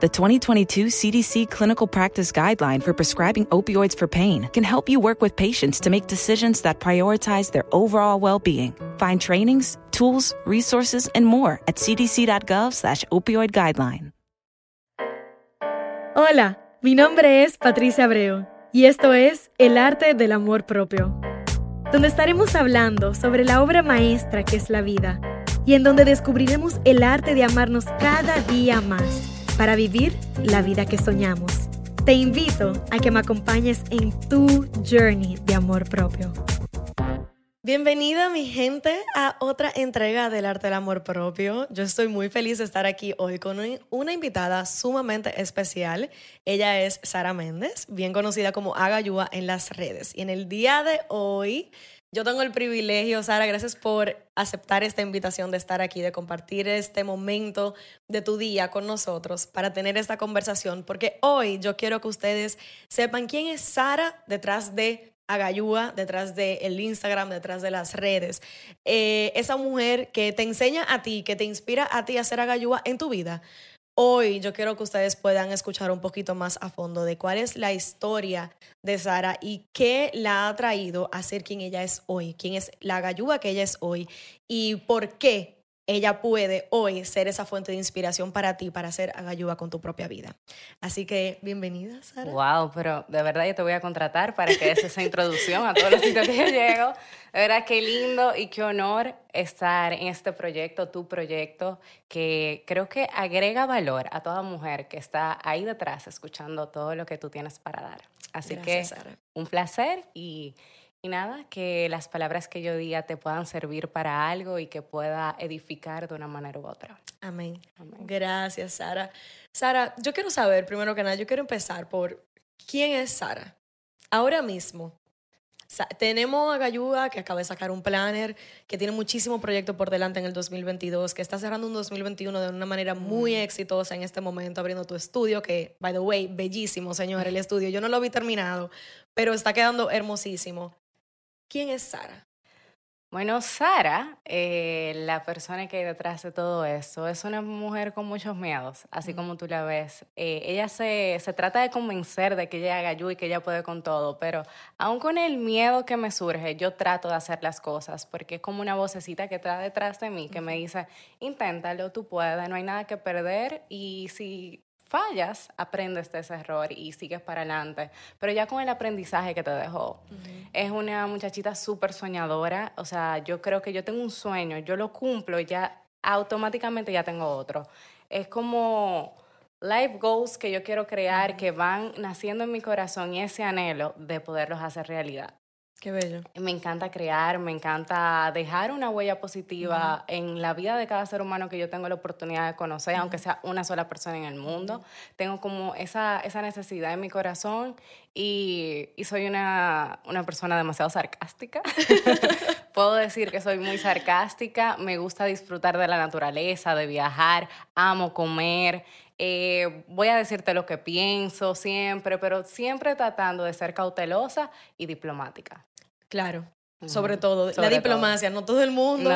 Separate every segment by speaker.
Speaker 1: The 2022 CDC Clinical Practice Guideline for Prescribing Opioids for Pain can help you work with patients to make decisions that prioritize their overall well-being. Find trainings, tools, resources, and more at cdc.gov slash opioid guideline.
Speaker 2: Hola, mi nombre es Patricia Abreu y esto es El Arte del Amor Propio, donde estaremos hablando sobre la obra maestra que es la vida y en donde descubriremos el arte de amarnos cada día más para vivir la vida que soñamos. Te invito a que me acompañes en tu journey de amor propio. Bienvenida mi gente a otra entrega del arte del amor propio. Yo estoy muy feliz de estar aquí hoy con una invitada sumamente especial. Ella es Sara Méndez, bien conocida como Agayúa en las redes. Y en el día de hoy yo tengo el privilegio, Sara, gracias por aceptar esta invitación de estar aquí, de compartir este momento de tu día con nosotros para tener esta conversación, porque hoy yo quiero que ustedes sepan quién es Sara detrás de Agayúa, detrás del Instagram, detrás de las redes. Eh, esa mujer que te enseña a ti, que te inspira a ti a hacer Agayúa en tu vida. Hoy yo quiero que ustedes puedan escuchar un poquito más a fondo de cuál es la historia de Sara y qué la ha traído a ser quien ella es hoy, quién es la galluga que ella es hoy y por qué ella puede hoy ser esa fuente de inspiración para ti, para hacer ayuda con tu propia vida. Así que bienvenida, Sara.
Speaker 3: Wow, pero de verdad yo te voy a contratar para que des esa introducción a todos los sitios que yo llego. De verdad, qué lindo y qué honor estar en este proyecto, tu proyecto, que creo que agrega valor a toda mujer que está ahí detrás escuchando todo lo que tú tienes para dar. Así que un placer y y nada, que las palabras que yo diga te puedan servir para algo y que pueda edificar de una manera u otra.
Speaker 2: Amén. Gracias, Sara. Sara, yo quiero saber, primero que nada, yo quiero empezar por quién es Sara. Ahora mismo, tenemos a Gayuda, que acaba de sacar un planner, que tiene muchísimo proyecto por delante en el 2022, que está cerrando un 2021 de una manera muy mm. exitosa en este momento, abriendo tu estudio, que, by the way, bellísimo, señor, el estudio. Yo no lo vi terminado, pero está quedando hermosísimo. ¿Quién es Sara?
Speaker 3: Bueno, Sara, eh, la persona que hay detrás de todo eso, es una mujer con muchos miedos, así como tú la ves. Eh, ella se, se, trata de convencer de que ella haga yo y que ella puede con todo, pero aún con el miedo que me surge, yo trato de hacer las cosas, porque es como una vocecita que está detrás de mí que me dice, inténtalo, tú puedes, no hay nada que perder y si fallas, aprendes de ese error y sigues para adelante. Pero ya con el aprendizaje que te dejó. Es una muchachita súper soñadora. O sea, yo creo que yo tengo un sueño, yo lo cumplo y ya automáticamente ya tengo otro. Es como life goals que yo quiero crear que van naciendo en mi corazón y ese anhelo de poderlos hacer realidad.
Speaker 2: Qué bello.
Speaker 3: Me encanta crear, me encanta dejar una huella positiva en la vida de cada ser humano que yo tengo la oportunidad de conocer, aunque sea una sola persona en el mundo. Tengo como esa, esa necesidad en mi corazón y, y soy una, una, persona demasiado sarcástica. Puedo decir que soy muy sarcástica, me gusta disfrutar de la naturaleza, de viajar, amo comer. Eh, voy a decirte lo que pienso siempre, pero siempre tratando de ser cautelosa y diplomática.
Speaker 2: Claro. Sobre todo, la diplomacia. No todo el mundo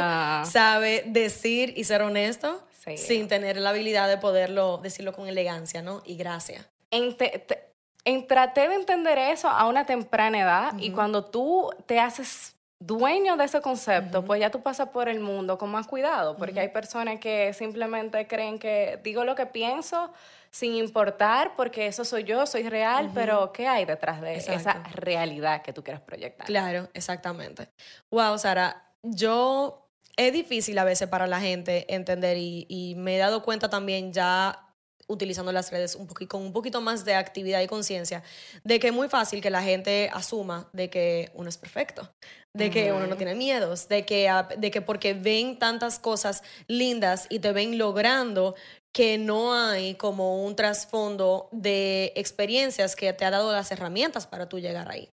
Speaker 2: sabe decir y ser honesto sin tener la habilidad de poderlo decirlo con elegancia, ¿no? Y gracia.
Speaker 3: En, traté de entender eso a una temprana edad y cuando tú te haces dueño de ese concepto, pues ya tú pasas por el mundo con más cuidado, porque hay personas que simplemente creen que digo lo que pienso sin importar, porque eso soy yo, soy real, pero ¿qué hay detrás de esa realidad que tú quieres proyectar?
Speaker 2: Claro, exactamente. Wow, Sara, yo es difícil a veces para la gente entender y, y me he dado cuenta también ya utilizando las redes un poquito, con un poquito más de actividad y conciencia, de que es muy fácil que la gente asuma de que uno es perfecto, de que uno no tiene miedos, de que, de que porque ven tantas cosas lindas y te ven logrando que no hay como un trasfondo de experiencias que te ha dado las herramientas para tú llegar ahí.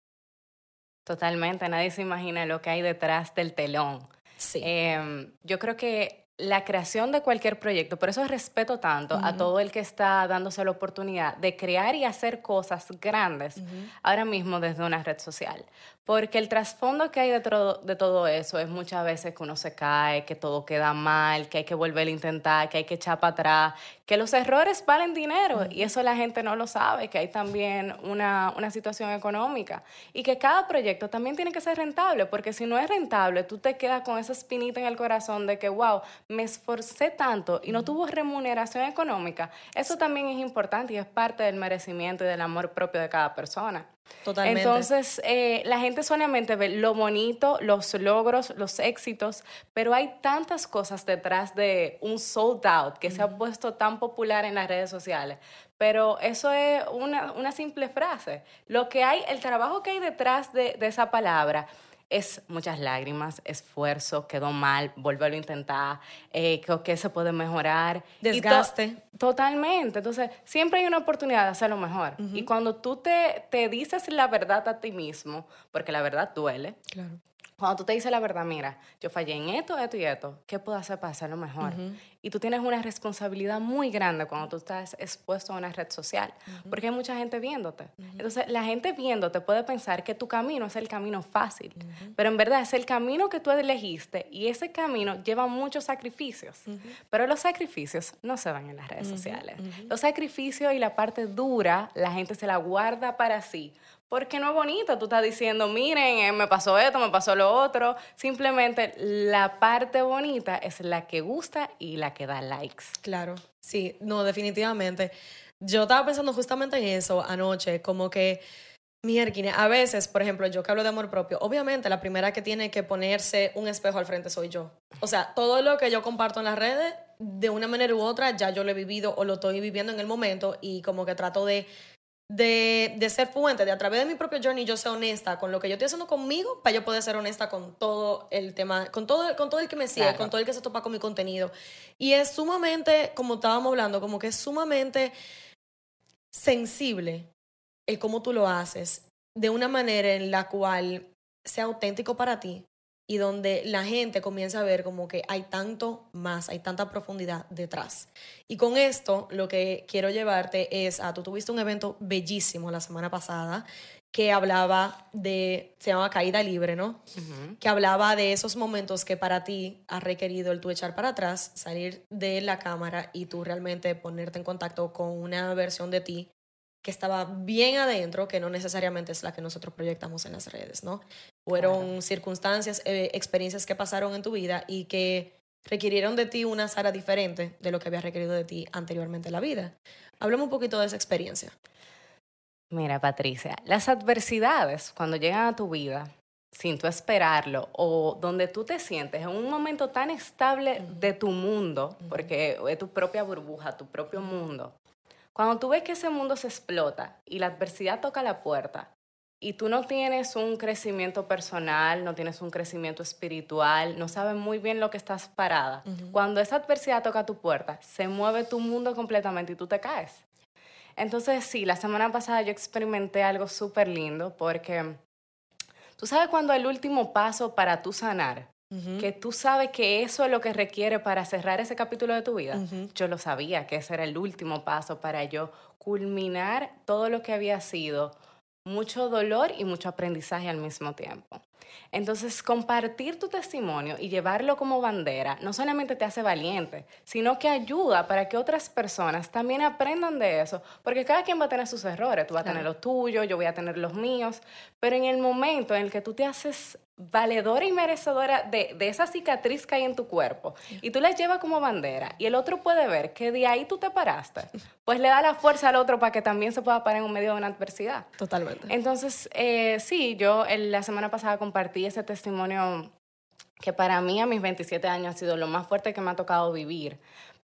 Speaker 3: Totalmente, nadie se imagina lo que hay detrás del telón. Sí. Em, yo creo que la creación de cualquier proyecto. Por eso respeto tanto a todo el que está dándose la oportunidad de crear y hacer cosas grandes ahora mismo desde una red social. Porque el trasfondo que hay detrás de todo eso es muchas veces que uno se cae, que todo queda mal, que hay que volver a intentar, que hay que echar para atrás, que los errores valen dinero y eso la gente no lo sabe, que hay también una, una situación económica y que cada proyecto también tiene que ser rentable, porque si no es rentable, tú te quedas con esa espinita en el corazón de que, wow, me esforcé tanto y no tuvo remuneración económica. Eso también es importante y es parte del merecimiento y del amor propio de cada persona.
Speaker 2: Totalmente.
Speaker 3: Entonces, eh, la gente solamente ve lo bonito, los logros, los éxitos, pero hay tantas cosas detrás de un sold out que se ha puesto tan popular en las redes sociales. Pero eso es una, una simple frase. Lo que hay, el trabajo que hay detrás de, de esa palabra es muchas lágrimas, esfuerzo, quedó mal, vuélvelo a intentar, eh, que, se puede mejorar.
Speaker 2: Desgaste.
Speaker 3: totalmente. Entonces, siempre hay una oportunidad de hacerlo mejor. Y cuando tú te, te dices la verdad a ti mismo, porque la verdad duele,
Speaker 2: claro.
Speaker 3: Cuando tú te dices la verdad, mira, yo fallé en esto, esto y esto, ¿qué puedo hacer para hacerlo mejor? Y tú tienes una responsabilidad muy grande cuando tú estás expuesto a una red social, porque hay mucha gente viéndote. Entonces, la gente viéndote puede pensar que tu camino es el camino fácil, pero en verdad es el camino que tú elegiste y ese camino lleva muchos sacrificios. Pero los sacrificios no se van en las redes sociales. Los sacrificios y la parte dura, la gente se la guarda para sí porque no es bonito, tú estás diciendo, miren, eh, me pasó esto, me pasó lo otro. Simplemente la parte bonita es la que gusta y la que da likes.
Speaker 2: Claro, sí, no, definitivamente. Yo estaba pensando justamente en eso anoche, como que, mierda, a veces, por ejemplo, yo que hablo de amor propio, obviamente la primera que tiene que ponerse un espejo al frente soy yo. O sea, todo lo que yo comparto en las redes, de una manera u otra, ya yo lo he vivido o lo estoy viviendo en el momento y como que trato de de, de, ser fuente, de a través de mi propio journey yo sea honesta con lo que yo estoy haciendo conmigo para yo poder ser honesta con todo el tema, con todo, con todo el que me sigue, con todo el que se topa con mi contenido. Y es sumamente, como estábamos hablando, como que es sumamente sensible el cómo tú lo haces de una manera en la cual sea auténtico para ti, y donde la gente comienza a ver como que hay tanto más, hay tanta profundidad detrás. Y con esto lo que quiero llevarte es a, tú tuviste un evento bellísimo la semana pasada que hablaba de, se llama Caída Libre, ¿no? Que hablaba de esos momentos que para ti ha requerido el tú echar para atrás, salir de la cámara y tú realmente ponerte en contacto con una versión de ti que estaba bien adentro, que no necesariamente es la que nosotros proyectamos en las redes, ¿no? Fueron circunstancias, eh, experiencias que pasaron en tu vida y que requirieron de ti una Sara diferente de lo que había requerido de ti anteriormente en la vida. Hablemos un poquito de esa experiencia.
Speaker 3: Mira, Patricia, las adversidades cuando llegan a tu vida sin tú esperarlo o donde tú te sientes en un momento tan estable de tu mundo, porque es tu propia burbuja, tu propio mundo, cuando tú ves que ese mundo se explota y la adversidad toca la puerta y tú no tienes un crecimiento personal, no tienes un crecimiento espiritual, no sabes muy bien lo que estás parada, cuando esa adversidad toca tu puerta, se mueve tu mundo completamente y tú te caes. Entonces, sí, la semana pasada yo experimenté algo súper lindo porque tú sabes cuando el último paso para tú sanar que tú sabes que eso es lo que requiere para cerrar ese capítulo de tu vida. Yo lo sabía, que ese era el último paso para yo culminar todo lo que había sido mucho dolor y mucho aprendizaje al mismo tiempo. Entonces, compartir tu testimonio y llevarlo como bandera no solamente te hace valiente, sino que ayuda para que otras personas también aprendan de eso, porque cada quien va a tener sus errores, tú vas a tener los tuyos, yo voy a tener los míos, pero en el momento en el que tú te haces valedora y merecedora de, esa cicatriz que hay en tu cuerpo y tú la llevas como bandera y el otro puede ver que de ahí tú te paraste, pues le da la fuerza al otro para que también se pueda parar en un medio de una adversidad.
Speaker 2: Totalmente.
Speaker 3: Entonces, eh, sí, yo la semana pasada compartí ese testimonio que para mí a mis 27 años ha sido lo más fuerte que me ha tocado vivir,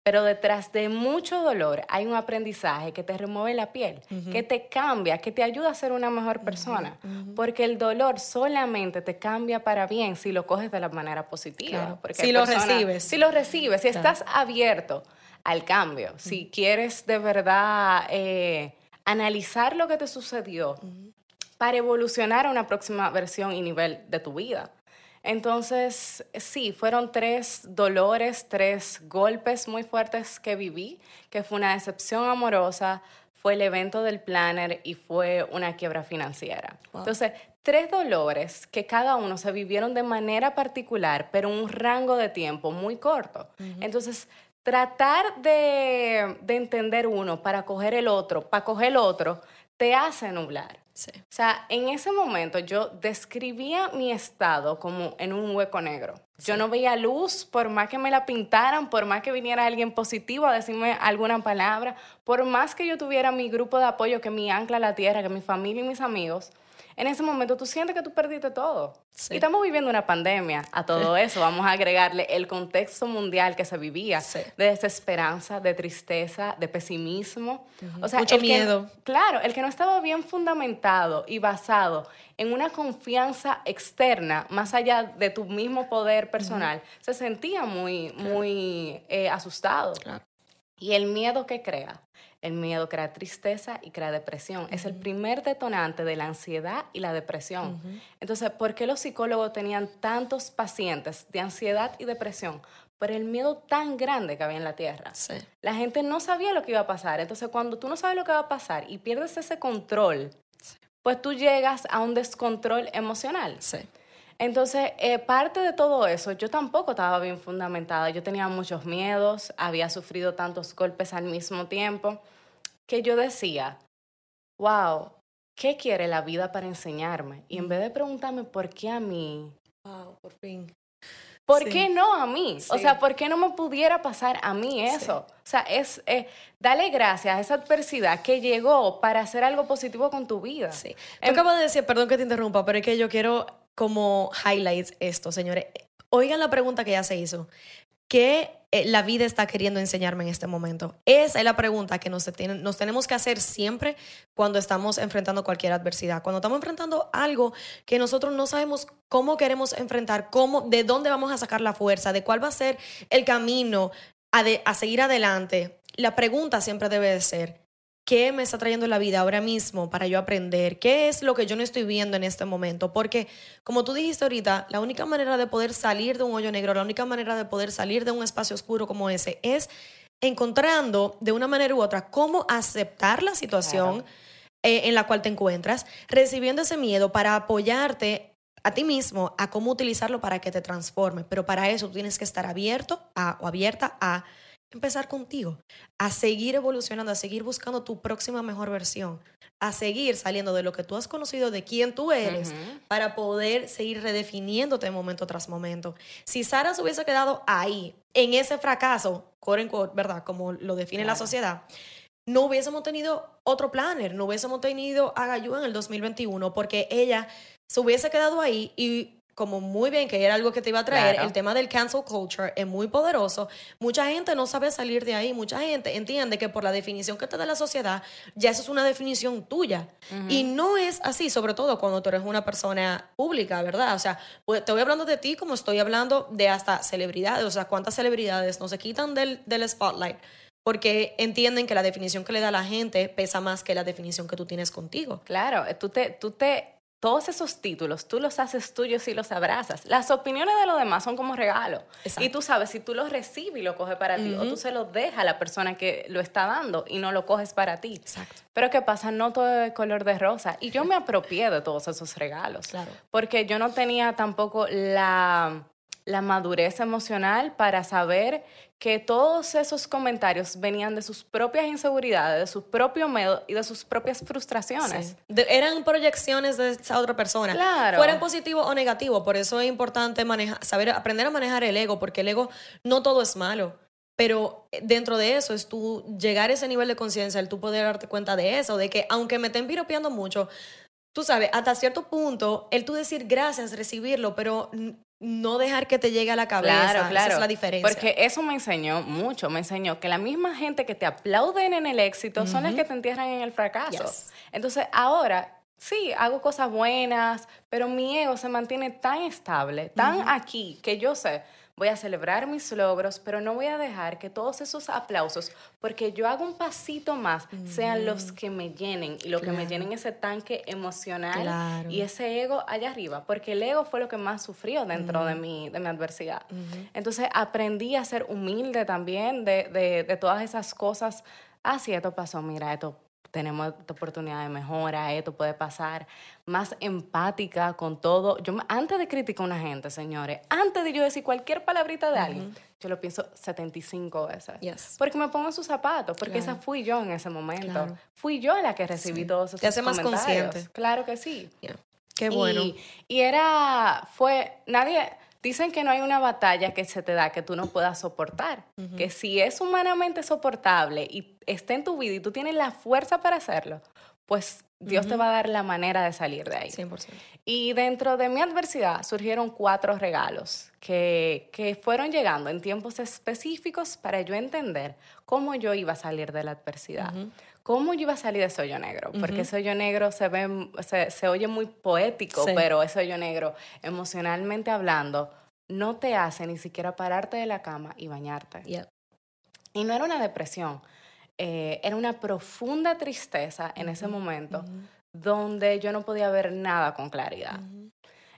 Speaker 3: pero detrás de mucho dolor hay un aprendizaje que te remueve la piel, que te cambia, que te ayuda a ser una mejor persona. Porque el dolor solamente te cambia para bien si lo coges de la manera positiva.
Speaker 2: si lo recibes.
Speaker 3: Si lo recibes, si estás abierto al cambio, si quieres de verdad eh, analizar lo que te sucedió para evolucionar a una próxima versión y nivel de tu vida. Entonces, sí, fueron tres dolores, tres golpes muy fuertes que viví, que fue una decepción amorosa, fue el evento del planner y fue una quiebra financiera. Entonces, tres dolores que cada uno se vivieron de manera particular, pero un rango de tiempo muy corto. Entonces, tratar de, de, entender uno para coger el otro, para coger el otro, te hace nublar. O sea, en ese momento yo describía mi estado como en un hueco negro. Yo no veía luz, por más que me la pintaran, por más que viniera alguien positivo a decirme alguna palabra, por más que yo tuviera mi grupo de apoyo, que mi ancla a la tierra, que mi familia y mis amigos, en ese momento tú sientes que tú perdiste todo. Y estamos viviendo una pandemia a todo eso. Vamos a agregarle el contexto mundial que se vivía de desesperanza, de tristeza, de pesimismo.
Speaker 2: o sea, Mucho miedo.
Speaker 3: claro, el que no estaba bien fundamentado y basado en una confianza externa, más allá de tu mismo poder personal, se sentía muy, muy eh, asustado. Y el miedo que crea el miedo crea tristeza y crea depresión. Es el primer detonante de la ansiedad y la depresión. Entonces, ¿por qué los psicólogos tenían tantos pacientes de ansiedad y depresión? Por el miedo tan grande que había en la tierra. La gente no sabía lo que iba a pasar. Entonces, cuando tú no sabes lo que va a pasar y pierdes ese control, pues tú llegas a un descontrol emocional.
Speaker 2: Sí.
Speaker 3: Entonces, eh, parte de todo eso, yo tampoco estaba bien fundamentada. Yo tenía muchos miedos, había sufrido tantos golpes al mismo tiempo que yo decía, wow, ¿qué quiere la vida para enseñarme? Y en vez de preguntarme por qué a mí,
Speaker 2: wow, por fin.
Speaker 3: ¿Por qué no a mí? O sea, ¿por qué no me pudiera pasar a mí eso? O sea, es eh, dale gracias a esa adversidad que llegó para hacer algo positivo con tu vida.
Speaker 2: Sí. Em, acabas de decir, perdón que te interrumpa, pero es que yo quiero como highlights esto, señores. Oigan la pregunta que ya se hizo. ¿Qué eh, la vida está queriendo enseñarme en este momento? Esa es la pregunta que nos, nos tenemos que hacer siempre cuando estamos enfrentando cualquier adversidad. Cuando estamos enfrentando algo que nosotros no sabemos cómo queremos enfrentar, cómo, de dónde vamos a sacar la fuerza, de cuál va a ser el camino a, a seguir adelante. La pregunta siempre debe de ser, ¿Qué me está trayendo la vida ahora mismo para yo aprender? ¿Qué es lo que yo no estoy viendo en este momento? Porque, como tú dijiste ahorita, la única manera de poder salir de un hoyo negro, la única manera de poder salir de un espacio oscuro como ese es encontrando de una manera u otra cómo aceptar la situación eh, en la cual te encuentras, recibiendo ese miedo para apoyarte a ti mismo a cómo utilizarlo para que te transforme. Pero para eso tienes que estar abierto a, o abierta a empezar contigo, a seguir evolucionando, a seguir buscando tu próxima mejor versión, a seguir saliendo de lo que tú has conocido, de quién tú eres, para poder seguir redefiniéndote momento tras momento. Si Sara se hubiese quedado ahí, en ese fracaso, quote ¿verdad? Como lo define la sociedad, no hubiésemos tenido otro planner, no hubiésemos tenido a Gayú en el 2021, porque ella se hubiese quedado ahí y como muy bien, que era algo que te iba a traer, el tema del cancel culture es muy poderoso. Mucha gente no sabe salir de ahí, mucha gente entiende que por la definición que te da la sociedad, ya eso es una definición tuya. Y no es así, sobre todo cuando tú eres una persona pública, ¿verdad? O sea, pues, te voy hablando de ti como estoy hablando de hasta celebridades, o sea, cuántas celebridades no se quitan del, del spotlight porque entienden que la definición que le da la gente pesa más que la definición que tú tienes contigo.
Speaker 3: Claro, tú te, tú te todos esos títulos tú los haces tuyos y los abrazas. Las opiniones de los demás son como regalo. Y tú sabes, si tú los recibes y lo coges para ti, o tú se los dejas a la persona que lo está dando y no lo coges para ti.
Speaker 2: Exacto.
Speaker 3: Pero ¿qué pasa? No todo es color de rosa. Y yo me apropié de todos esos regalos.
Speaker 2: Claro.
Speaker 3: Porque yo no tenía tampoco la la madurez emocional para saber que todos esos comentarios venían de sus propias inseguridades, de su propio miedo y de sus propias frustraciones.
Speaker 2: eran proyecciones de esa otra persona.
Speaker 3: Claro.
Speaker 2: Fueran positivo o negativo. Por eso es importante manejar, saber aprender a manejar el ego, porque el ego no todo es malo. Pero dentro de eso es tú llegar a ese nivel de conciencia, el tú poder darte cuenta de eso, de que aunque me estén piropeando mucho, tú sabes, hasta cierto punto, el tú decir gracias, recibirlo, pero no dejar que te llegue a la cabeza.
Speaker 3: Claro, claro.
Speaker 2: Esa es la diferencia.
Speaker 3: Porque eso me enseñó mucho, me enseñó que la misma gente que te aplauden en el éxito son las que te entierran en el fracaso. Entonces, ahora sí, hago cosas buenas, pero mi ego se mantiene tan estable, tan aquí, que yo sé, voy a celebrar mis logros, pero no voy a dejar que todos esos aplausos, porque yo hago un pasito más, sean los que me llenen y lo que me llenen ese tanque emocional y ese ego allá arriba, porque el ego fue lo que más sufrió dentro de, mi, de mi adversidad. Entonces aprendí a ser humilde también de, de, de todas esas cosas. Ah, sí, esto pasó, mira, esto tenemos esta oportunidad de mejora, esto puede pasar, más empática con todo. Yo antes de criticar a una gente, señores, antes de yo decir cualquier palabrita de alguien, yo lo pienso 75 veces. Porque me pongo en sus zapatos, porque esa fui yo en ese momento. Fui yo la que recibí todos esos Te hace más consciente. Claro que sí.
Speaker 2: Qué bueno.
Speaker 3: Y, y era, fue, nadie Dicen que no hay una batalla que se te da que tú no puedas soportar. Que si es humanamente soportable y está en tu vida y tú tienes la fuerza para hacerlo, pues Dios te va a dar la manera de salir de ahí. 100%. Y dentro de mi adversidad surgieron cuatro regalos que, que, fueron llegando en tiempos específicos para yo entender cómo yo iba a salir de la adversidad. ¿Cómo yo iba a salir de Soyo Negro? Porque Soyo Negro se, ve, se, oye muy poético, pero ese Soyo Negro, emocionalmente hablando, no te hace ni siquiera pararte de la cama y bañarte. Y no era una depresión, eh, era una profunda tristeza en ese momento donde yo no podía ver nada con claridad.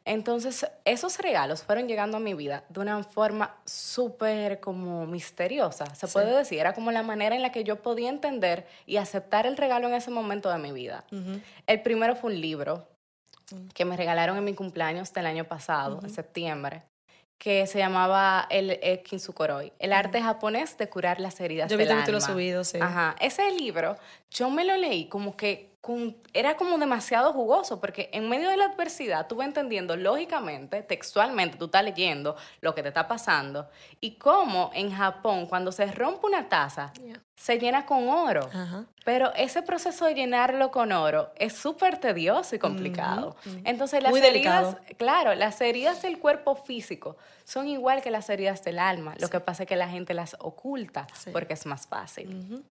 Speaker 3: Entonces, esos regalos fueron llegando a mi vida de una forma súper como misteriosa, se puede decir. Era como la manera en la que yo podía entender y aceptar el regalo en ese momento de mi vida. El primero fue un libro que me regalaron en mi cumpleaños del año pasado, en septiembre que se llamaba el Kinsukoroi, el arte japonés de curar las heridas
Speaker 2: yo
Speaker 3: del alma.
Speaker 2: Vi subido, sí.
Speaker 3: Ajá, ese libro yo me lo leí como que era como demasiado jugoso, porque en medio de la adversidad tú vas entendiendo lógicamente, textualmente, tú estás leyendo lo que te está pasando, y cómo en Japón, cuando se rompe una taza, se llena con oro. Pero ese proceso de llenarlo con oro es súper tedioso y complicado. Entonces, las heridas, claro, las heridas del cuerpo físico son igual que las heridas del alma. Lo que pasa es que la gente las oculta porque es más fácil.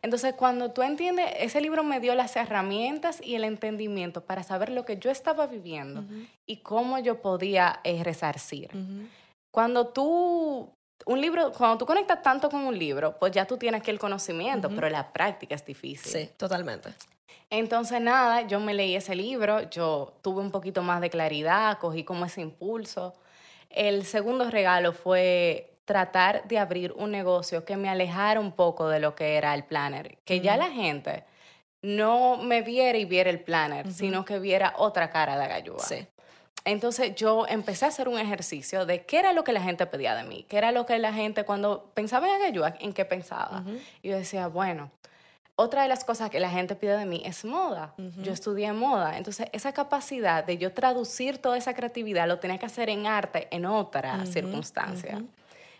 Speaker 3: Entonces, cuando tú entiendes, ese libro me dio las herramientas y el entendimiento para saber lo que yo estaba viviendo y cómo yo podía eh, resarcir. Cuando tú un libro, cuando tú conectas tanto con un libro, pues ya tú tienes aquí el conocimiento, pero la práctica es difícil.
Speaker 2: Sí, totalmente.
Speaker 3: Entonces, nada, yo me leí ese libro, yo tuve un poquito más de claridad, cogí como ese impulso. El segundo regalo fue tratar de abrir un negocio que me alejara un poco de lo que era el planner, que ya la gente no me viera y viera el planner, sino que viera otra cara de Agayúa. Sí. Entonces yo empecé a hacer un ejercicio de qué era lo que la gente pedía de mí, qué era lo que la gente cuando pensaba en Agayúa, en qué pensaba. Y yo decía, bueno, otra de las cosas que la gente pide de mí es moda. Yo estudié moda. Entonces, esa capacidad de yo traducir toda esa creatividad lo tenía que hacer en arte en otra circunstancia.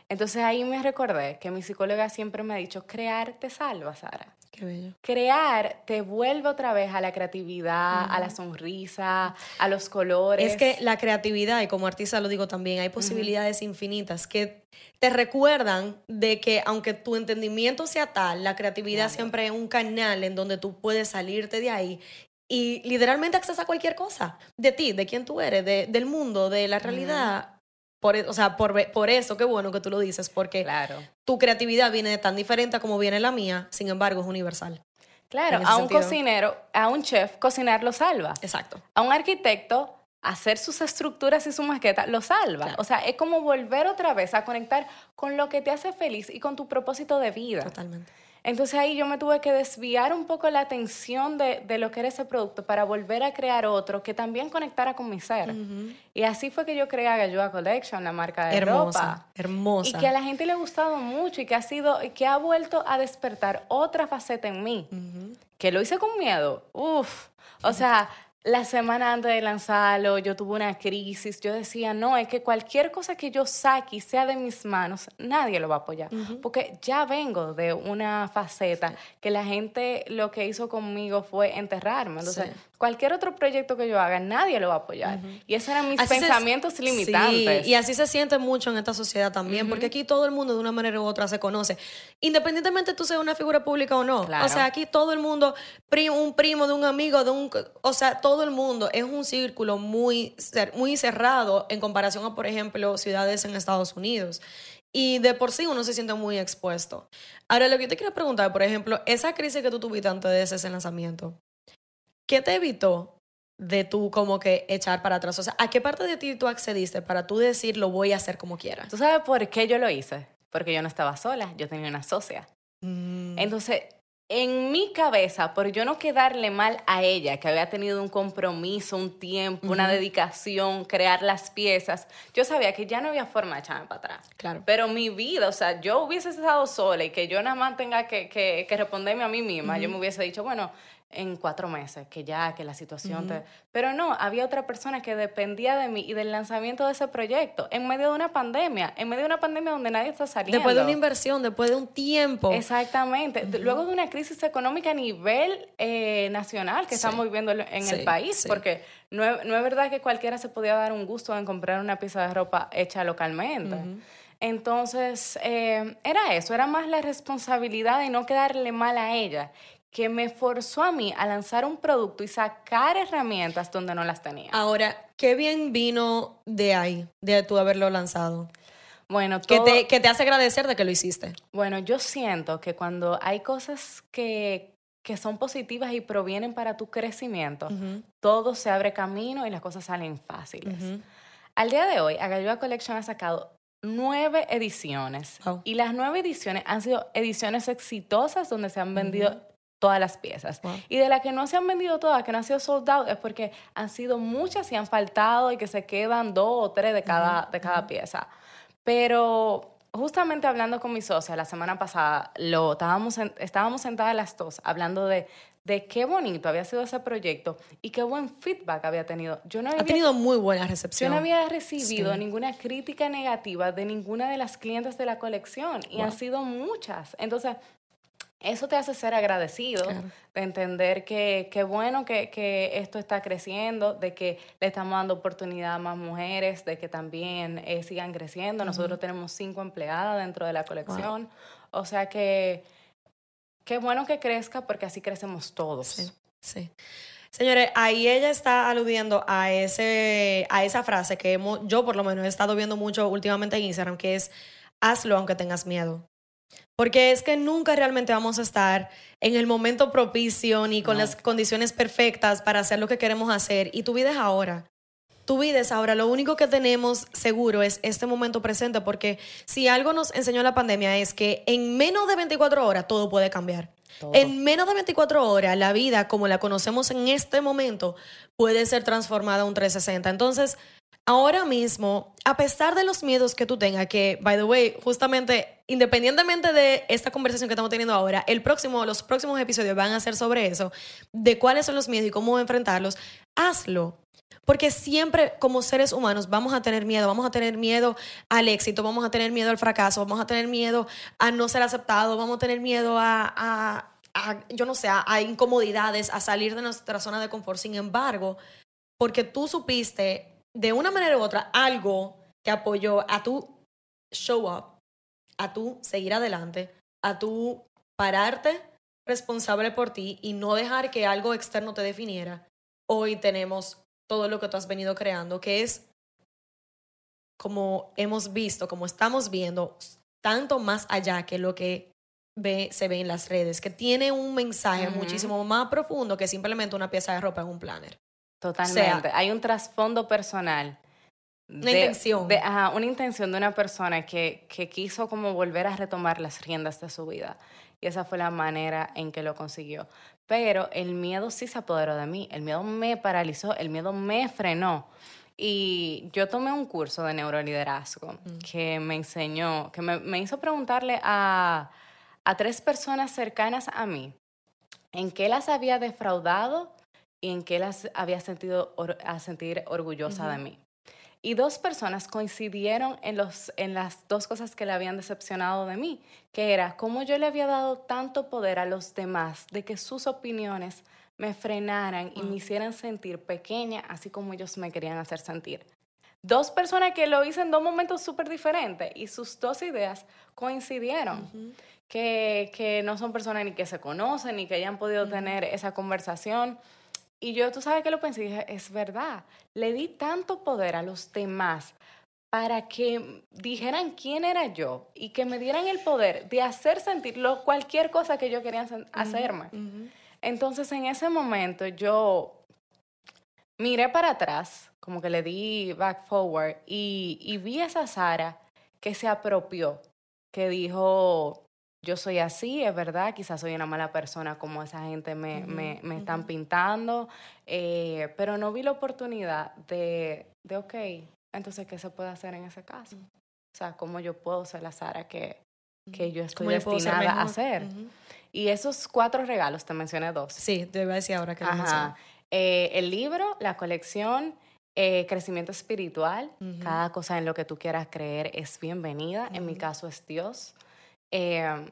Speaker 3: Entonces ahí me recordé que mi psicóloga siempre me ha dicho, crear te salva, Sara.
Speaker 2: Qué bello.
Speaker 3: Crear te vuelve otra vez a la creatividad, a la sonrisa, a los colores.
Speaker 2: Es que la creatividad, y como artista lo digo también, hay posibilidades infinitas que te recuerdan de que aunque tu entendimiento sea tal, la creatividad siempre es un canal en donde tú puedes salirte de ahí y literalmente accesa a cualquier cosa de ti, de quién tú eres, de, del mundo, de la realidad. Por, e, o sea, por, por, eso, qué bueno que tú lo dices, porque
Speaker 3: claro.
Speaker 2: tu creatividad viene tan diferente como viene la mía, sin embargo, es universal.
Speaker 3: Claro, a un cocinero, a un chef, cocinar lo salva.
Speaker 2: Exacto.
Speaker 3: A un arquitecto, hacer sus estructuras y su maqueta lo salva. O sea, es como volver otra vez a conectar con lo que te hace feliz y con tu propósito de vida.
Speaker 2: Totalmente.
Speaker 3: Entonces ahí yo me tuve que desviar un poco la atención de, de, lo que era ese producto para volver a crear otro que también conectara con mi ser. Y así fue que yo creé Agayua Collection, la marca de
Speaker 2: hermosa,
Speaker 3: ropa.
Speaker 2: Hermosa.
Speaker 3: Y que a la gente le ha gustado mucho y que ha sido, que ha vuelto a despertar otra faceta en mí. Que lo hice con miedo. Uf. O sea, la semana antes de lanzarlo, yo tuve una crisis. Yo decía, no, es que cualquier cosa que yo saque y sea de mis manos, nadie lo va a apoyar. Porque ya vengo de una faceta que la gente lo que hizo conmigo fue enterrarme. Entonces, cualquier otro proyecto que yo haga, nadie lo va a apoyar. Y esos eran mis pensamientos limitantes.
Speaker 2: Sí, y así se siente mucho en esta sociedad también, porque aquí todo el mundo de una manera u otra se conoce. Independientemente tú seas una figura pública o no. O sea, aquí todo el mundo, un primo de un amigo, de un... O sea, todo todo el mundo es un círculo muy, muy cerrado en comparación a, por ejemplo, ciudades en Estados Unidos. Y de por sí uno se siente muy expuesto. Ahora, lo que yo te quiero preguntar, por ejemplo, esa crisis que tú tuviste antes de ese lanzamiento, ¿qué te evitó de tú como que echar para atrás? O sea, ¿a qué parte de ti tú accediste para tú decir lo voy a hacer como quiera?
Speaker 3: ¿Tú sabes por qué yo lo hice? Porque yo no estaba sola, yo tenía una socia.
Speaker 2: Mm.
Speaker 3: Entonces, en mi cabeza, por yo no quedarle mal a ella, que había tenido un compromiso, un tiempo, una dedicación, crear las piezas, yo sabía que ya no había forma de echarme para atrás.
Speaker 2: Claro.
Speaker 3: Pero mi vida, o sea, yo hubiese estado sola y que yo nada más tenga que, que, que responderme a mí misma, yo me hubiese dicho, bueno, en cuatro meses, que ya, que la situación te... Pero no, había otra persona que dependía de mí y del lanzamiento de ese proyecto, en medio de una pandemia, en medio de una pandemia donde nadie está saliendo.
Speaker 2: Después de una inversión, después de un tiempo.
Speaker 3: Exactamente. Luego de una crisis económica a nivel eh, nacional que estamos viviendo en
Speaker 2: Sí,
Speaker 3: el país,
Speaker 2: sí.
Speaker 3: porque no es, no es verdad que cualquiera se podía dar un gusto en comprar una pieza de ropa hecha localmente. Entonces, eh, era eso, era más la responsabilidad de no quedarle mal a ella, que me forzó a mí a lanzar un producto y sacar herramientas donde no las tenía.
Speaker 2: Ahora, ¿qué bien vino de ahí, de tú haberlo lanzado?
Speaker 3: Bueno,
Speaker 2: Que
Speaker 3: todo-
Speaker 2: te, que te hace agradecer de que lo hiciste.
Speaker 3: Bueno, yo siento que cuando hay cosas que, que son positivas y provienen para tu crecimiento, todo se abre camino y las cosas salen fáciles. Al día de hoy, Agayuda Collection ha sacado nueve ediciones y las nueve ediciones han sido ediciones exitosas donde se han vendido todas las piezas.
Speaker 2: Wow.
Speaker 3: Y de las que no se han vendido todas, que no han sido sold out, es porque han sido muchas y han faltado y que se quedan dos o tres de cada, de cada pieza. Pero justamente hablando con mi socia la semana pasada, lo, estábamos, en- estábamos sentadas las dos hablando de, de qué bonito había sido ese proyecto y qué buen feedback había tenido. Yo no
Speaker 2: Ha
Speaker 3: había,
Speaker 2: tenido muy buena
Speaker 3: yo
Speaker 2: recepción.
Speaker 3: no había recibido
Speaker 2: Sí.
Speaker 3: ninguna crítica negativa de ninguna de las clientes de la colección y han
Speaker 2: Wow.
Speaker 3: sido muchas. Entonces, eso te hace ser agradecido,
Speaker 2: Claro.
Speaker 3: de entender que qué bueno que, que esto está creciendo, de que le estamos dando oportunidad a más mujeres, de que también eh, sigan creciendo. Nosotros tenemos cinco empleadas dentro de la colección. O sea que qué bueno que crezca porque así crecemos todos.
Speaker 2: Sí, sí. Señores, ahí ella está aludiendo a, ese, a esa frase que hemos, yo por lo menos he estado viendo mucho últimamente en Instagram, que es hazlo aunque tengas miedo. Porque es que nunca realmente vamos a estar en el momento propicio ni con
Speaker 3: No.
Speaker 2: las condiciones perfectas para hacer lo que queremos hacer. Y tu vida es ahora. Tu vida es ahora. Lo único que tenemos seguro es este momento presente, porque si algo nos enseñó la pandemia es que en menos de 24 horas todo puede cambiar.
Speaker 3: Todo.
Speaker 2: En menos de 24 horas, la vida como la conocemos en este momento puede ser transformada a un 360. Entonces, ahora mismo, a pesar de los miedos que tú tengas, que, by the way, justamente, independientemente de esta conversación que estamos teniendo ahora, el próximo, los próximos episodios van a ser sobre eso, de cuáles son los miedos y cómo enfrentarlos, hazlo. Porque siempre como seres humanos vamos a tener miedo, vamos a tener miedo al éxito, vamos a tener miedo al fracaso, vamos a tener miedo a no ser aceptado, vamos a tener miedo a, a- a, yo no sé, a, a incomodidades, a salir de nuestra zona de confort. Sin embargo, porque tú supiste de una manera u otra algo que apoyó a tu show up, a tu seguir adelante, a tu pararte responsable por ti y no dejar que algo externo te definiera. Hoy tenemos todo lo que tú has venido creando, que es como hemos visto, como estamos viendo, tanto más allá que lo que ve, se ve en las redes, que tiene un mensaje muchísimo más profundo que simplemente una pieza de ropa en un planner.
Speaker 3: Totalmente. Hay un trasfondo personal.
Speaker 2: Una intención.
Speaker 3: de- ajá, una intención de una persona que, que quiso como volver a retomar las riendas de su vida. Y esa fue la manera en que lo consiguió. Pero el miedo sí se apoderó de mí. El miedo me paralizó, el miedo me frenó. Y yo tomé un curso de neuroliderazgo que me enseñó, que me, me hizo preguntarle a, a tres personas cercanas a mí en qué las había defraudado y en qué las había sentido or- a sentir orgullosa de mí. Y dos personas coincidieron en, los, en las dos cosas que le habían decepcionado de mí, que era cómo yo le había dado tanto poder a los demás de que sus opiniones me frenaran y me hicieran sentir pequeña, así como ellos me querían hacer sentir. Dos personas que lo hice en dos momentos súper diferentes y sus dos ideas coincidieron. que, que no son personas ni que se conocen ni que hayan podido tener esa conversación. Y yo, tú sabes que lo pensé y dije, es verdad, le di tanto poder a los demás para que dijeran quién era yo y que me dieran el poder de hacer sentir cualquier cosa que yo quería hacerme. Entonces en ese momento yo miré para atrás, como que le di back forward y, y vi a esa Sara que se apropió, que dijo, yo soy así, es verdad, quizás soy una mala persona como esa gente me, me, me están pintando, eh, pero no vi la oportunidad de, de, ok, entonces, ¿qué se puede hacer en ese caso? O sea, ¿cómo yo puedo ser la Sara que, que yo estoy destinada a hacer? Y esos cuatro regalos, te mencioné dos.
Speaker 2: Sí, te iba a decir ahora que lo
Speaker 3: eh, el libro, la colección, eh, crecimiento espiritual. Cada cosa en lo que tú quieras creer es bienvenida. En mi caso es Dios. Eh,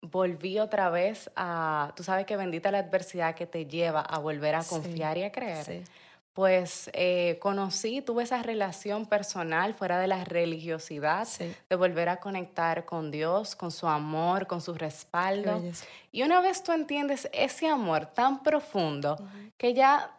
Speaker 3: volví otra vez a, tú sabes que bendita la adversidad que te lleva a volver a confiar y a creer. Pues eh, conocí, tuve esa relación personal fuera de la religiosidad, de volver a conectar con Dios, con su amor, con su respaldo. Y una vez tú entiendes ese amor tan profundo que ya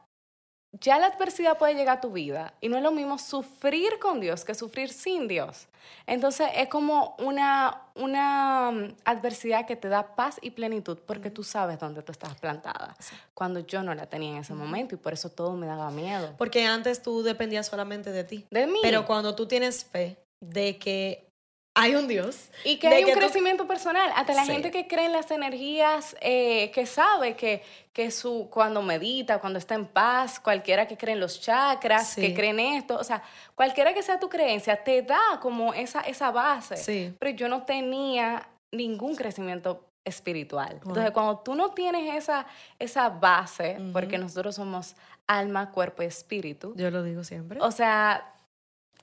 Speaker 3: ya la adversidad puede llegar a tu vida y no es lo mismo sufrir con Dios que sufrir sin Dios. Entonces es como una, una mm, adversidad que te da paz y plenitud porque tú sabes dónde tú estás plantada. Cuando yo no la tenía en ese momento y por eso todo me daba miedo.
Speaker 2: Porque antes tú dependías solamente de ti.
Speaker 3: De mí.
Speaker 2: Pero cuando tú tienes fe de que hay un Dios.
Speaker 3: Y que hay un crecimiento personal. Hasta la gente que cree en las energías, eh, que sabe que, que su, cuando medita, cuando está en paz, cualquiera que cree en los chakras, que cree en esto, o sea, cualquiera que sea tu creencia, te da como esa, esa base. Pero yo no tenía ningún crecimiento espiritual. Entonces, cuando tú no tienes esa, esa base, porque nosotros somos alma, cuerpo y espíritu.
Speaker 2: Yo lo digo siempre.
Speaker 3: O sea,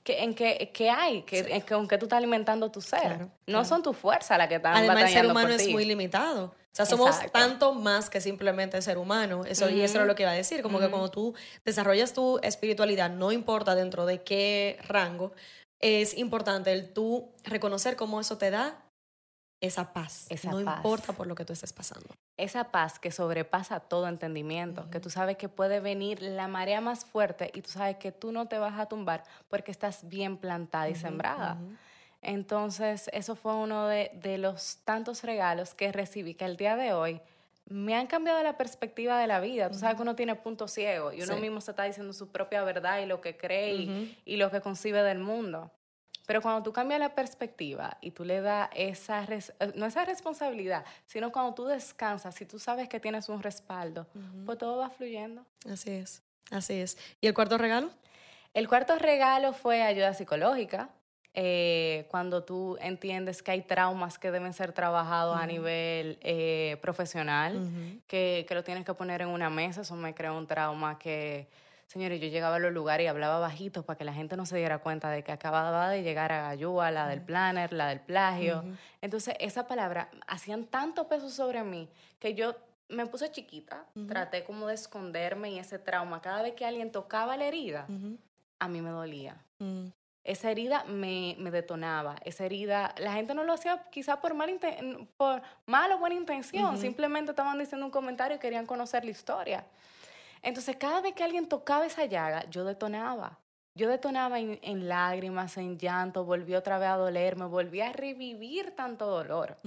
Speaker 3: en qué, hay, que, con qué tú estás alimentando tu ser. no son tu fuerza la que están
Speaker 2: Además, el ser humano es muy limitado. O sea, somos tanto más que simplemente ser humano. Eso, Y eso es lo que iba a decir. Como que cuando tú desarrollas tu espiritualidad, no importa dentro de qué rango, es importante el tú reconocer cómo eso te da esa paz. no importa por lo que tú estés pasando.
Speaker 3: Esa paz que sobrepasa todo entendimiento, que tú sabes que puede venir la marea más fuerte y tú sabes que tú no te vas a tumbar porque estás bien plantada y sembrada. Entonces, eso fue uno de, de, los tantos regalos que recibí que el día de hoy me han cambiado la perspectiva de la vida. Tú sabes que uno tiene punto ciego y uno mismo se está diciendo su propia verdad y lo que cree y, y lo que concibe del mundo. Pero cuando tú cambias la perspectiva y tú le das esa, eh, no esa responsabilidad, sino cuando tú descansas, si tú sabes que tienes un respaldo, pues todo va fluyendo.
Speaker 2: Así es, así es. ¿Y el cuarto regalo?
Speaker 3: El cuarto regalo fue ayuda psicológica. Eh, cuando tú entiendes que hay traumas que deben ser trabajados a nivel eh, profesional, que, que, lo tienes que poner en una mesa, eso me creó un trauma que Señores, yo llegaba a los lugares y hablaba bajito para que la gente no se diera cuenta de que acababa de llegar a Gayúa, la del planner, la del plagio. Entonces, esa palabra hacían tanto peso sobre mí que yo me puse chiquita, traté como de esconderme y ese trauma. Cada vez que alguien tocaba la herida, a mí me dolía. Mm. Esa herida me, me, detonaba, esa herida, la gente no lo hacía quizá por, mal por mala o buena intención, simplemente estaban diciendo un comentario y querían conocer la historia. Entonces, cada vez que alguien tocaba esa llaga, yo detonaba. Yo detonaba en, lágrimas, en llanto, volví otra vez a dolerme, volví a revivir tanto dolor.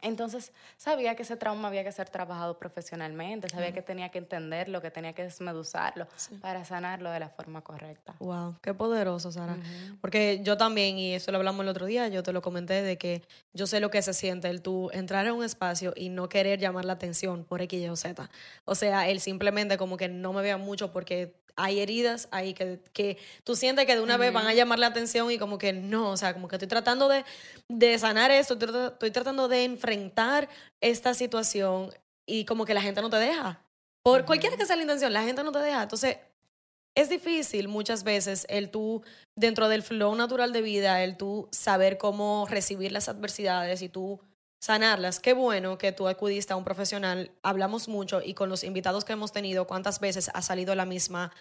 Speaker 3: Entonces sabía que ese trauma había que ser trabajado profesionalmente, sabía que tenía que entenderlo, que tenía que desmeduzarlo para sanarlo de la forma correcta.
Speaker 2: Wow, qué poderoso, Sara. Porque yo también, y eso lo hablamos el otro día, yo te lo comenté, de que yo sé lo que se siente el tú entrar en un espacio y no querer llamar la atención por X, Y o Z. O sea, él simplemente como que no me vea mucho porque hay heridas ahí que, que tú sientes que de una vez van a llamar la atención y como que no, o sea, como que estoy tratando de, de sanar esto, estoy, tratando de enfrentar esta situación y como que la gente no te deja. Por cualquiera que sea la intención, la gente no te deja. Entonces, es difícil muchas veces el tú, dentro del flow natural de vida, el tú saber cómo recibir las adversidades y tú sanarlas. Qué bueno que tú acudiste a un profesional. Hablamos mucho y con los invitados que hemos tenido, cuántas veces ha salido la misma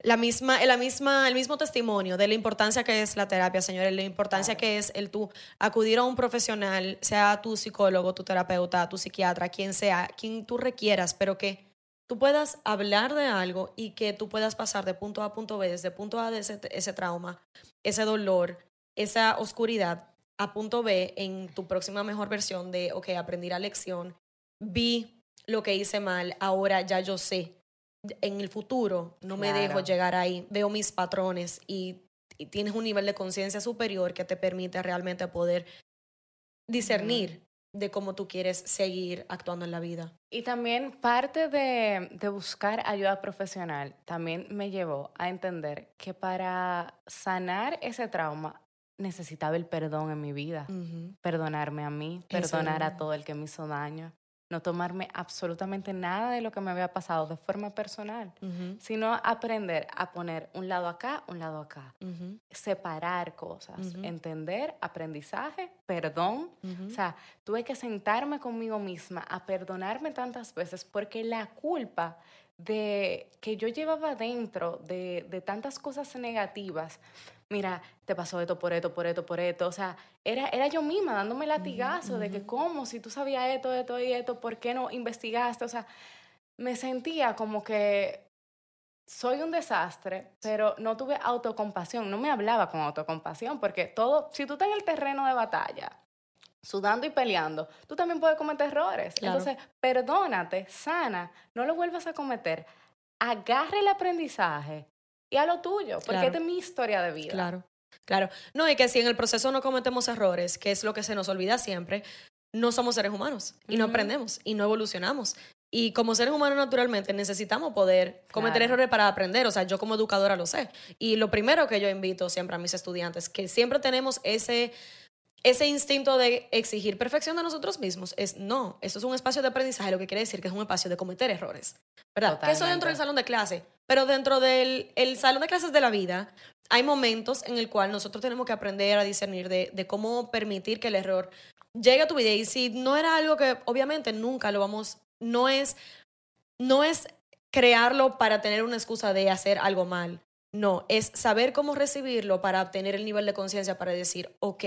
Speaker 2: la misma, la misma, el mismo testimonio de la importancia que es la terapia, señores, la importancia que es el tú acudir a un profesional, sea tu psicólogo, tu terapeuta, tu psiquiatra, quien sea, quien tú requieras, pero que tú puedas hablar de algo y que tú puedas pasar de punto A a punto B, desde punto A de ese, ese trauma, ese dolor, esa oscuridad, a punto B en tu próxima mejor versión de, ok, aprendí la lección, vi lo que hice mal, ahora ya yo sé. En el futuro no me dejo llegar ahí, veo mis patrones y, y tienes un nivel de conciencia superior que te permite realmente poder discernir de cómo tú quieres seguir actuando en la vida.
Speaker 3: Y también parte de, de buscar ayuda profesional también me llevó a entender que para sanar ese trauma necesitaba el perdón en mi vida. Perdonarme a mí,
Speaker 2: Eso
Speaker 3: perdonar a todo el que me hizo daño, no tomarme absolutamente nada de lo que me había pasado de forma personal, sino aprender a poner un lado acá, un lado acá, separar cosas, entender, aprendizaje, perdón, o sea, tuve que sentarme conmigo misma a perdonarme tantas veces porque la culpa de que yo llevaba dentro de, de tantas cosas negativas, mira, te pasó esto por esto, por esto, por esto, o sea, era, era yo misma dándome latigazo de que cómo, si tú sabías esto, esto y esto, ¿por qué no investigaste? O sea, me sentía como que soy un desastre, pero no tuve autocompasión, no me hablaba con autocompasión, porque todo, si tú estás en el terreno de batalla, sudando y peleando, tú también puedes cometer errores.
Speaker 2: Claro.
Speaker 3: Entonces, perdónate, sana, no lo vuelvas a cometer, agarre el aprendizaje y a lo tuyo, porque
Speaker 2: Claro.
Speaker 3: esta es mi historia de vida.
Speaker 2: Claro, claro. No, y que si en el proceso no cometemos errores, que es lo que se nos olvida siempre, no somos seres humanos y no aprendemos y no evolucionamos. Y como seres humanos naturalmente necesitamos poder cometer
Speaker 3: Claro.
Speaker 2: errores para aprender. O sea, yo como educadora lo sé. Y lo primero que yo invito siempre a mis estudiantes, que siempre tenemos ese, ese instinto de exigir perfección de nosotros mismos, es no, eso es un espacio de aprendizaje, lo que quiere decir que es un espacio de cometer errores. ¿Verdad? Que eso dentro del
Speaker 3: Totalmente.
Speaker 2: salón de clase. Pero dentro del el salón de clases de la vida, hay momentos en el cual nosotros tenemos que aprender a discernir de, de cómo permitir que el error llegue a tu vida. Y si no era algo que obviamente nunca lo vamos, no es, no es crearlo para tener una excusa de hacer algo mal. No, es saber cómo recibirlo para obtener el nivel de conciencia para decir, ok,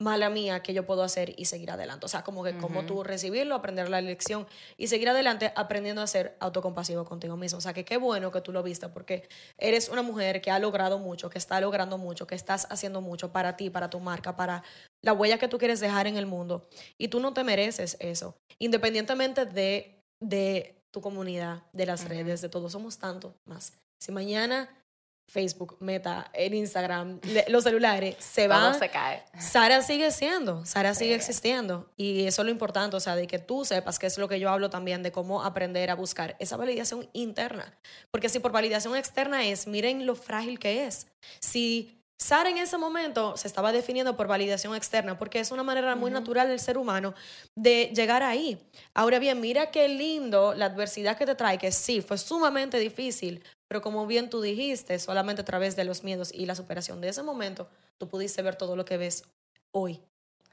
Speaker 2: mala mía, que yo puedo hacer y seguir adelante. O sea, como que como
Speaker 3: Ujú.
Speaker 2: tú recibirlo, aprender la lección y seguir adelante aprendiendo a ser autocompasivo contigo mismo. O sea, que qué bueno que tú lo viste porque eres una mujer que ha logrado mucho, que está logrando mucho, que estás haciendo mucho para ti, para tu marca, para la huella que tú quieres dejar en el mundo. Y tú no te mereces eso, independientemente de, de tu comunidad, de las redes, de todo. Somos tanto más. Si mañana Facebook, Meta, en Instagram, le- los celulares se van,
Speaker 3: se cae.
Speaker 2: Sara sigue siendo, Sara sigue existiendo. Y eso es lo importante, o sea, de que tú sepas que es lo que yo hablo también, de cómo aprender a buscar esa validación interna. Porque si por validación externa es, miren lo frágil que es. Si Sara en ese momento se estaba definiendo por validación externa, porque es una manera muy natural del ser humano de llegar ahí. Ahora bien, mira qué lindo la adversidad que te trae, que sí, fue sumamente difícil, pero como bien tú dijiste, solamente a través de los miedos y la superación de ese momento, tú pudiste ver todo lo que ves hoy.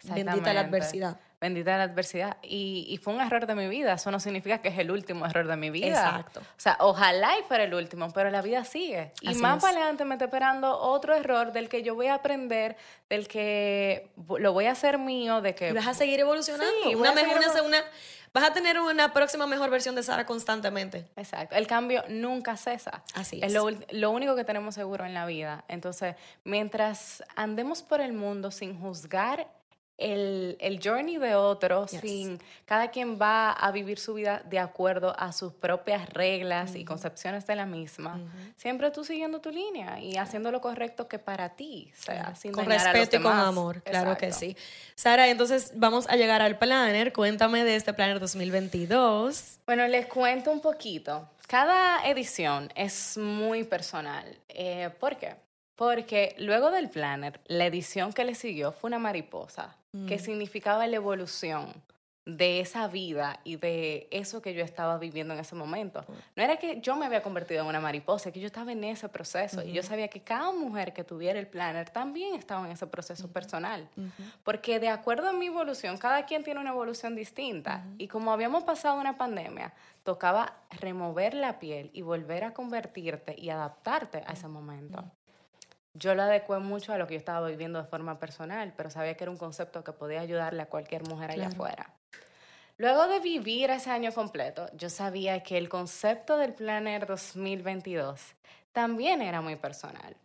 Speaker 2: Bendita la adversidad.
Speaker 3: Bendita la adversidad. Y, y fue un error de mi vida. Eso no significa que es el último error de mi vida.
Speaker 2: Exacto.
Speaker 3: O sea, ojalá y fuera el último, pero la vida sigue. Y
Speaker 2: Así
Speaker 3: más
Speaker 2: es.
Speaker 3: para adelante me está esperando otro error del que yo voy a aprender, del que lo voy a hacer mío, de que...
Speaker 2: Y vas a seguir evolucionando.
Speaker 3: Sí,
Speaker 2: una mejor, una, una- vas a tener una próxima mejor versión de Sara constantemente.
Speaker 3: Exacto. El cambio nunca cesa.
Speaker 2: Así
Speaker 3: Es
Speaker 2: es.
Speaker 3: lo, lo único que tenemos seguro en la vida. Entonces, mientras andemos por el mundo sin juzgar el, el journey de otro,
Speaker 2: Yes.
Speaker 3: sin cada quien va a vivir su vida de acuerdo a sus propias reglas y concepciones de la misma, siempre tú siguiendo tu línea y haciendo lo correcto que para ti sea, sin
Speaker 2: con
Speaker 3: dañar a los
Speaker 2: respeto y con amor, claro que
Speaker 3: Exacto.
Speaker 2: sí. Sara, entonces vamos a llegar al planner. Cuéntame de este planner 2022.
Speaker 3: Bueno, les cuento un poquito. Cada edición es muy personal. Eh, ¿Por qué? Porque luego del planner, la edición que le siguió fue una mariposa, que significaba la evolución de esa vida y de eso que yo estaba viviendo en ese momento. No era que yo me había convertido en una mariposa, que yo estaba en ese proceso y yo sabía que cada mujer que tuviera el planner también estaba en ese proceso personal. Porque de acuerdo a mi evolución, cada quien tiene una evolución distinta. Y como habíamos pasado una pandemia, tocaba remover la piel y volver a convertirte y adaptarte a ese momento. Yo lo adecué mucho a lo que yo estaba viviendo de forma personal, pero sabía que era un concepto que podía ayudarle a cualquier mujer allá
Speaker 2: Claro.
Speaker 3: afuera. Luego de vivir ese año completo, yo sabía que el concepto del Planner 2022 también era muy personal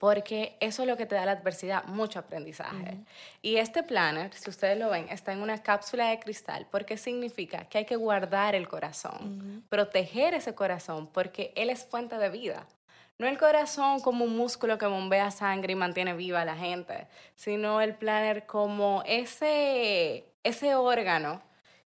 Speaker 3: porque eso es lo que te da la adversidad, mucho aprendizaje. Y este planner, si ustedes lo ven, está en una cápsula de cristal, porque significa que hay que guardar el corazón, proteger ese corazón, porque él es fuente de vida. No el corazón como un músculo que bombea sangre y mantiene viva a la gente, sino el planner como ese, ese órgano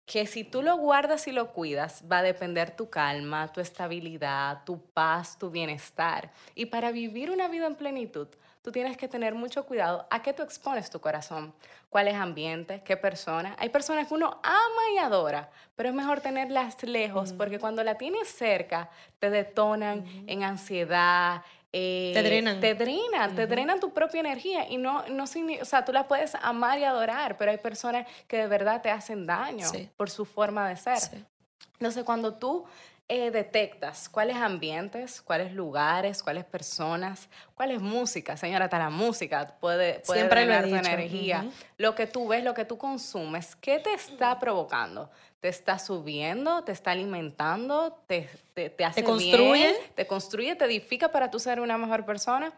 Speaker 3: que si tú lo guardas y lo cuidas, va a depender tu calma, tu estabilidad, tu paz, tu bienestar. Y para vivir una vida en plenitud, tú tienes que tener mucho cuidado a qué tú expones tu corazón, cuáles ambientes, qué personas. Hay personas que uno ama y adora, pero es mejor tenerlas lejos porque cuando la tienes cerca te detonan en ansiedad,
Speaker 2: eh, te drenan.
Speaker 3: Te drenan, te drenan tu propia energía y no, no o sea, tú la puedes amar y adorar, pero hay personas que de verdad te hacen daño por su forma de ser. Entonces, cuando tú eh, detectas cuáles ambientes, cuáles lugares, cuáles personas, cuáles música, señora, hasta la música puede, puede
Speaker 2: Siempre
Speaker 3: energía. Lo que tú ves, lo que tú consumes, ¿qué te está provocando? te está subiendo, te está alimentando, te, te, te hace
Speaker 2: te construye.
Speaker 3: te construye, te edifica para tú ser una mejor persona.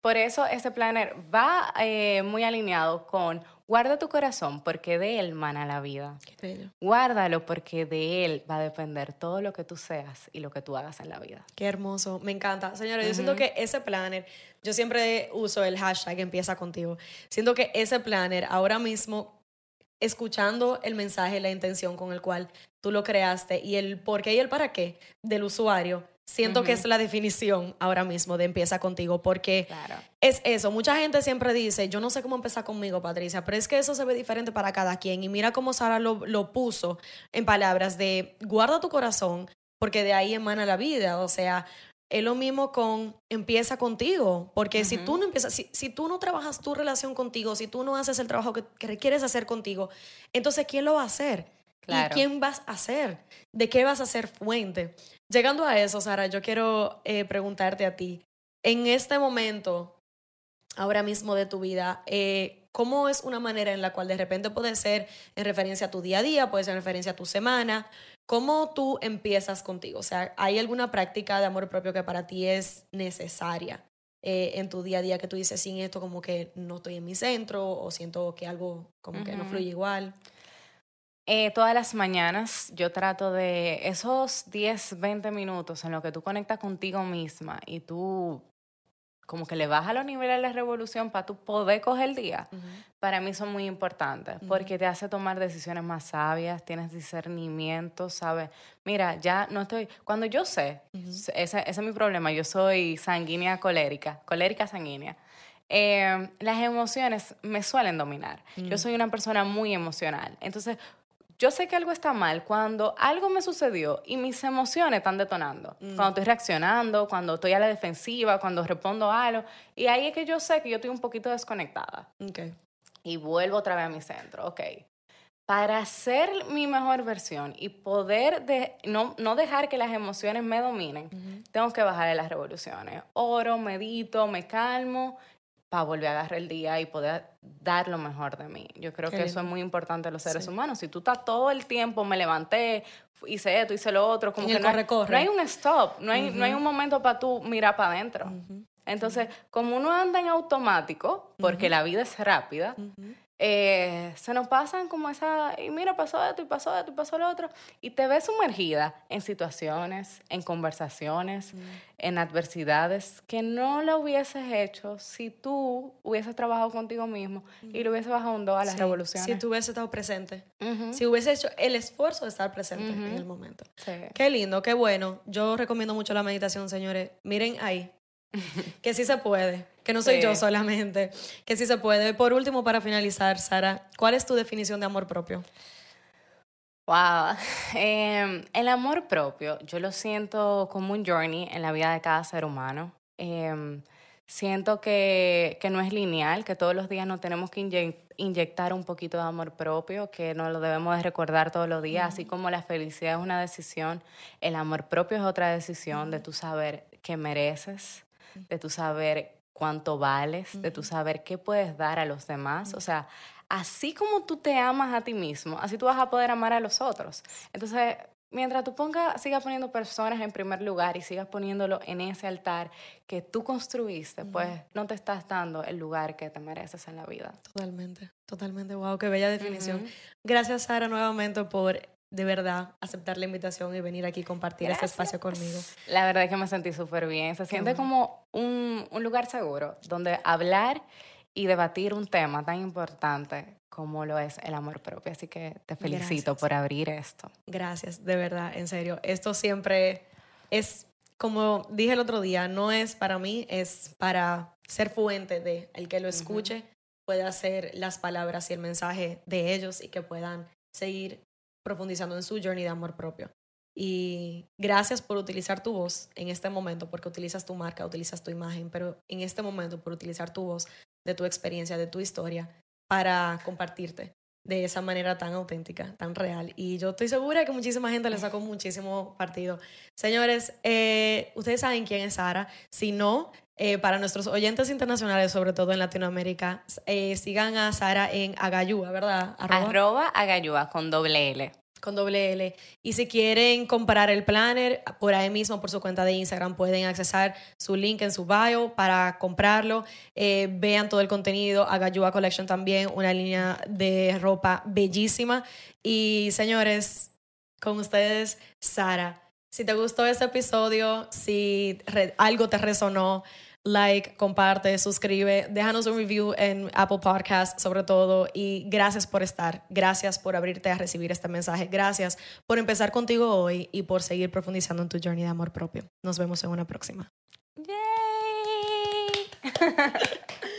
Speaker 3: Por eso ese planner va eh, muy alineado con guarda tu corazón porque de él mana la vida. Guárdalo porque de él va a depender todo lo que tú seas y lo que tú hagas en la vida.
Speaker 2: Qué hermoso, me encanta. Señora, yo siento que ese planner, yo siempre uso el hashtag empieza contigo. Siento que ese planner ahora mismo escuchando el mensaje, la intención con el cual tú lo creaste y el por qué y el para qué del usuario, siento que es la definición ahora mismo de empieza contigo, porque es eso. Mucha gente siempre dice, yo no sé cómo empezar conmigo, Patricia, pero es que eso se ve diferente para cada quien. Y mira cómo Sara lo, lo puso en palabras de guarda tu corazón, porque de ahí emana la vida. O sea, es lo mismo con empieza contigo, porque si tú no empiezas, si, tú no trabajas tu relación contigo, si tú no haces el trabajo que, requieres hacer contigo, entonces ¿quién lo va a hacer? ¿Y quién vas a hacer? ¿De qué vas a ser fuente? Llegando a eso, Sara, yo quiero eh, preguntarte a ti, en este momento, ahora mismo de tu vida, eh, ¿cómo es una manera en la cual de repente puede ser en referencia a tu día a día, puede ser en referencia a tu semana, ¿Cómo tú empiezas contigo? O sea, ¿hay alguna práctica de amor propio que para ti es necesaria eh, en tu día a día que tú dices, sin esto como que no estoy en mi centro o siento que algo como que no fluye igual?
Speaker 3: Eh, todas las mañanas yo trato de esos 10, 20 minutos en lo que tú conectas contigo misma y tú como que le baja los niveles de la revolución para tú poder coger el día, para mí son muy importantes, porque te hace tomar decisiones más sabias, tienes discernimiento, ¿sabes? Mira, ya no estoy, cuando yo sé, ese, es mi problema, yo soy sanguínea colérica, colérica sanguínea. Eh, las emociones me suelen dominar. Yo soy una persona muy emocional. Entonces, yo sé que algo está mal cuando algo me sucedió y mis emociones están detonando. Mm. Cuando estoy reaccionando, cuando estoy a la defensiva, cuando respondo a algo. Y ahí es que yo sé que yo estoy un poquito desconectada.
Speaker 2: Okay.
Speaker 3: Y vuelvo otra vez a mi centro. Ok. Para ser mi mejor versión y poder de, no, no dejar que las emociones me dominen, tengo que bajar de las revoluciones. Oro, medito, me calmo para volver a agarrar el día y poder dar lo mejor de mí. Yo creo que eso es muy importante en los seres humanos. Si tú estás todo el tiempo, me levanté, hice esto, hice lo otro, como que no, hay un stop, no hay, no hay un momento para tú mirar para adentro. Entonces, como uno anda en automático, porque la vida es rápida, eh, se nos pasan como esa, y mira, pasó esto y pasó esto y pasó lo otro, y te ves sumergida en situaciones, en conversaciones, mm. en adversidades que no lo hubieses hecho si tú hubieses trabajado contigo mismo y lo hubieses bajado un do a las revoluciones.
Speaker 2: Si tú hubieses estado presente, si hubieses hecho el esfuerzo de estar presente en el momento. Qué lindo, qué bueno. Yo recomiendo mucho la meditación, señores. Miren ahí, que sí se puede, que no soy yo solamente, que sí se puede. Por último, para finalizar, Sara, ¿cuál es tu definición de amor propio?
Speaker 3: Wow, em, el amor propio yo lo siento como un journey en la vida de cada ser humano. Em, siento que, que, no es lineal, que todos los días nos tenemos que inyectar un poquito de amor propio, que no lo debemos de recordar todos los días, así como la felicidad es una decisión, el amor propio es otra decisión de tu saber que mereces, de tu saber cuánto vales, de tu saber qué puedes dar a los demás. O sea, así como tú te amas a ti mismo, así tú vas a poder amar a los otros. Entonces, mientras tú pongas, sigas poniendo personas en primer lugar y sigas poniéndolo en ese altar que tú construiste, pues no te estás dando el lugar que te mereces en la vida.
Speaker 2: Totalmente, totalmente. Wow, qué bella definición. Gracias, Sara, nuevamente por de verdad aceptar la invitación y venir aquí compartir este espacio conmigo.
Speaker 3: La verdad es que me sentí súper bien. Se siente como un, un lugar seguro donde hablar y debatir un tema tan importante como lo es el amor propio. Así que te felicito por abrir esto.
Speaker 2: Gracias, de verdad, en serio. Esto siempre es, como dije el otro día, no es para mí, es para ser fuente de el que lo escuche pueda hacer las palabras y el mensaje de ellos y que puedan seguir profundizando en su journey de amor propio. Y gracias por utilizar tu voz en este momento, porque utilizas tu marca, utilizas tu imagen, pero en este momento por utilizar tu voz, de tu experiencia, de tu historia, para compartirte de esa manera tan auténtica, tan real. Y yo estoy segura que muchísima gente le sacó muchísimo partido. Señores, eh, ustedes saben quién es Sara. Si no, eh, para nuestros oyentes internacionales, sobre todo en Latinoamérica, eh, sigan a Sara en Agayúa, ¿verdad?
Speaker 3: Arroba, Arroba con doble L
Speaker 2: con doble L. Y si quieren comprar el planner, por ahí mismo, por su cuenta de Instagram, pueden accesar su link en su bio para comprarlo. Eh, vean todo el contenido. Agayua Collection también, una línea de ropa bellísima. Y señores, con ustedes, Sara. Si te gustó este episodio, si algo te resonó, like, comparte, suscribe, déjanos un review en Apple Podcast sobre todo y gracias por estar, gracias por abrirte a recibir este mensaje, gracias por empezar contigo hoy y por seguir profundizando en tu journey de amor propio. Nos vemos en una próxima.
Speaker 3: Yay!